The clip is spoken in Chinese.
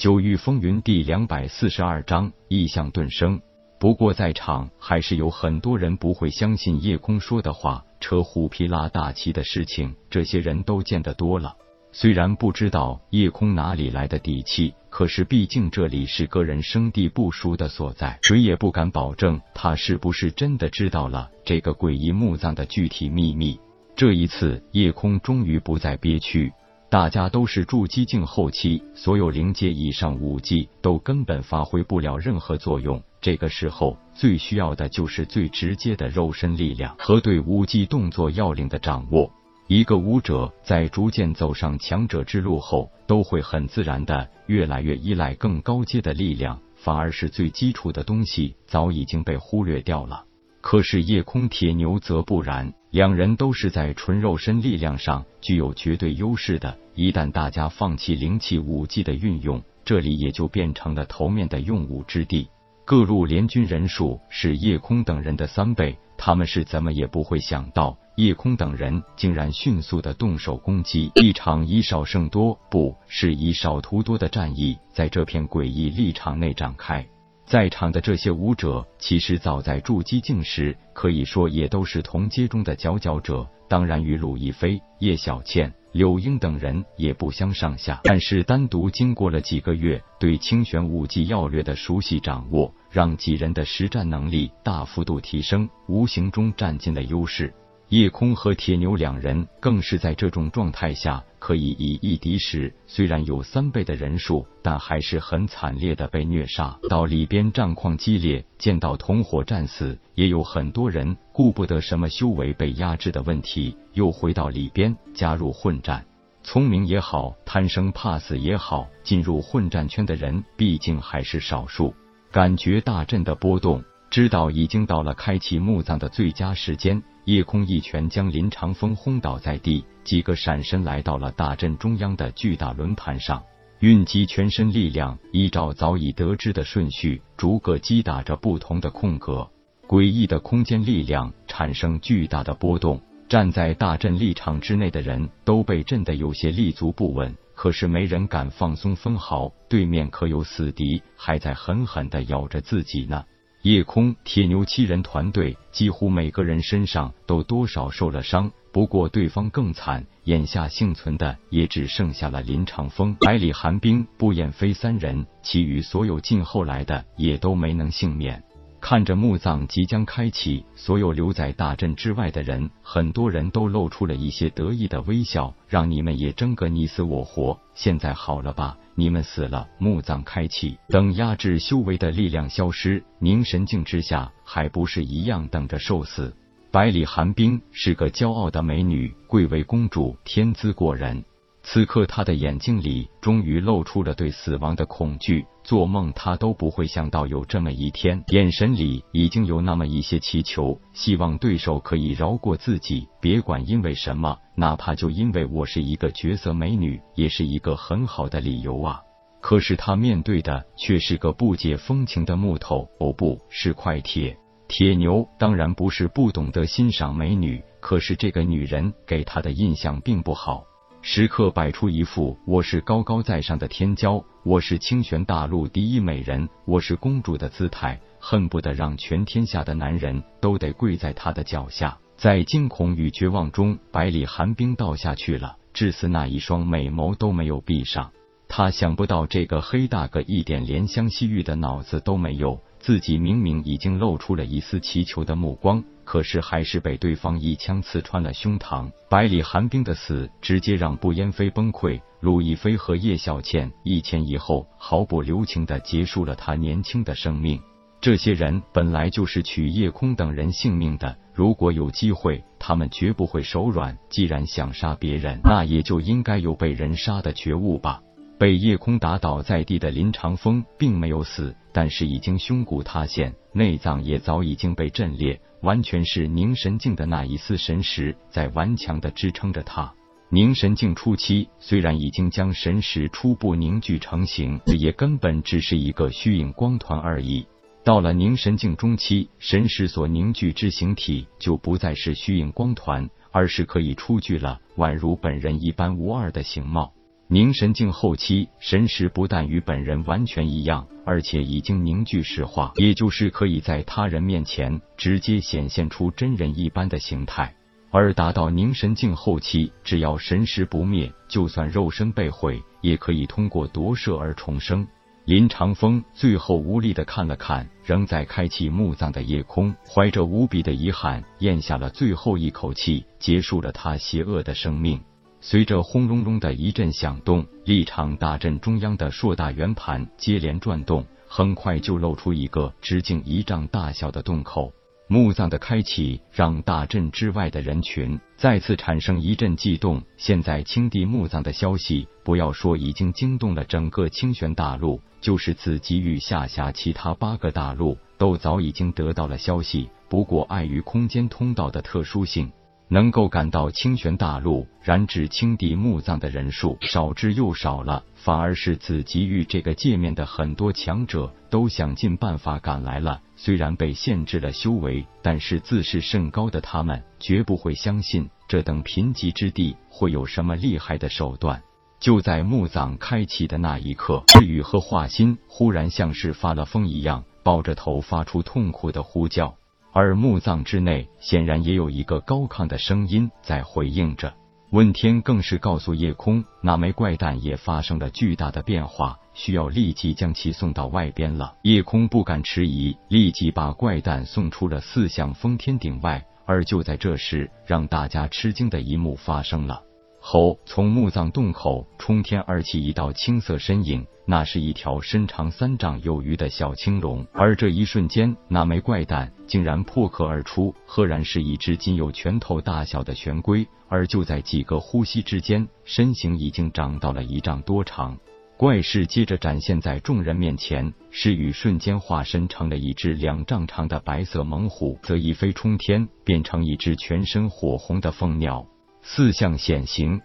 九域风云第两百四十二章异象顿生。不过在场还是有很多人不会相信叶空说的话，扯虎皮拉大旗的事情，这些人都见得多了。虽然不知道叶空哪里来的底气，可是毕竟这里是个人生地不熟的所在，谁也不敢保证他是不是真的知道了这个诡异墓葬的具体秘密。这一次，叶空终于不再憋屈。大家都是筑基境后期，所有灵阶以上武技都根本发挥不了任何作用。这个时候最需要的就是最直接的肉身力量和对武技动作要领的掌握。一个武者在逐渐走上强者之路后，都会很自然的越来越依赖更高阶的力量，反而是最基础的东西早已经被忽略掉了。可是夜空铁牛则不然，两人都是在纯肉身力量上具有绝对优势的。一旦大家放弃灵气武技的运用，这里也就变成了头面的用武之地。各路联军人数是夜空等人的三倍，他们是怎么也不会想到，夜空等人竟然迅速的动手攻击。一场以少胜多，不是以少屠多的战役，在这片诡异立场内展开。在场的这些武者，其实早在筑基境时，可以说也都是同阶中的佼佼者。当然，与鲁亦飞、叶小倩、柳英等人也不相上下。但是，单独经过了几个月对清玄武技要略的熟悉掌握，让几人的实战能力大幅度提升，无形中占尽了优势。叶空和铁牛两人更是在这种状态下可以以一敌十，虽然有三倍的人数，但还是很惨烈的被虐杀。到里边战况激烈，见到同伙战死，也有很多人顾不得什么修为被压制的问题，又回到里边加入混战。聪明也好，贪生怕死也好，进入混战圈的人毕竟还是少数。感觉大阵的波动，知道已经到了开启墓葬的最佳时间。夜空一拳将林长风轰倒在地，几个闪身来到了大阵中央的巨大轮盘上，运集全身力量，依照早已得知的顺序，逐个击打着不同的空格。诡异的空间力量产生巨大的波动，站在大阵立场之内的人都被震得有些立足不稳。可是没人敢放松分毫，对面可有死敌，还在狠狠的咬着自己呢。夜空、铁牛七人团队几乎每个人身上都多少受了伤，不过对方更惨，眼下幸存的也只剩下了林长风、百里寒冰、步雁飞三人，其余所有进后来的也都没能幸免。看着墓葬即将开启，所有留在大阵之外的人，很多人都露出了一些得意的微笑，让你们也争个你死我活。现在好了吧？你们死了，墓葬开启，等压制修为的力量消失，凝神境之下，还不是一样等着受死？百里寒冰是个骄傲的美女，贵为公主，天资过人。此刻，他的眼睛里终于露出了对死亡的恐惧。做梦，他都不会想到有这么一天，眼神里已经有那么一些祈求，希望对手可以饶过自己。别管因为什么，哪怕就因为我是一个绝色美女，也是一个很好的理由啊！可是他面对的却是个不解风情的木头，哦，不是块铁。铁牛当然不是不懂得欣赏美女，可是这个女人给他的印象并不好。时刻摆出一副我是高高在上的天骄，我是清玄大陆第一美人，我是公主的姿态，恨不得让全天下的男人都得跪在她的脚下。在惊恐与绝望中，百里寒冰倒下去了，至死那一双美眸都没有闭上。他想不到这个黑大哥一点怜香惜玉的脑子都没有。自己明明已经露出了一丝祈求的目光，可是还是被对方一枪刺穿了胸膛。百里寒冰的死直接让步烟飞崩溃，陆亦飞和叶小倩一前一后毫不留情的结束了他年轻的生命。这些人本来就是取夜空等人性命的，如果有机会，他们绝不会手软。既然想杀别人，那也就应该有被人杀的觉悟吧。被夜空打倒在地的林长风并没有死，但是已经胸骨塌陷，内脏也早已经被震裂，完全是凝神境的那一丝神识在顽强的支撑着他。凝神境初期虽然已经将神识初步凝聚成型，也根本只是一个虚影光团而已。到了凝神境中期，神识所凝聚之形体就不再是虚影光团，而是可以出具了宛如本人一般无二的形貌。凝神境后期神识不但与本人完全一样，而且已经凝聚石化，也就是可以在他人面前直接显现出真人一般的形态。而达到凝神境后期，只要神识不灭，就算肉身被毁，也可以通过夺舍而重生。林长风最后无力的看了看仍在开启墓葬的夜空，怀着无比的遗憾，咽下了最后一口气，结束了他邪恶的生命。随着轰隆隆的一阵响动，立场大阵中央的硕大圆盘接连转动，很快就露出一个直径一丈大小的洞口。墓葬的开启让大阵之外的人群再次产生一阵悸动。现在青帝墓葬的消息，不要说已经惊动了整个清玄大陆，就是紫极域下辖其他八个大陆，都早已经得到了消息。不过碍于空间通道的特殊性。能够赶到清玄大陆燃指青帝墓葬的人数少之又少了，反而是紫极域这个界面的很多强者都想尽办法赶来了。虽然被限制了修为，但是自视甚高的他们绝不会相信这等贫瘠之地会有什么厉害的手段。就在墓葬开启的那一刻，志宇和华心忽然像是发了疯一样，抱着头发出痛苦的呼叫。而墓葬之内显然也有一个高亢的声音在回应着。问天更是告诉夜空，那枚怪蛋也发生了巨大的变化，需要立即将其送到外边了。夜空不敢迟疑，立即把怪蛋送出了四象封天顶外。而就在这时，让大家吃惊的一幕发生了。后，从墓葬洞口冲天而起一道青色身影，那是一条身长三丈有余的小青龙。而这一瞬间，那枚怪蛋竟然破壳而出，赫然是一只仅有拳头大小的玄龟。而就在几个呼吸之间，身形已经长到了一丈多长。怪事接着展现在众人面前，是雨瞬间化身成了一只两丈长的白色猛虎，则一飞冲天，变成一只全身火红的凤鸟。四象显形，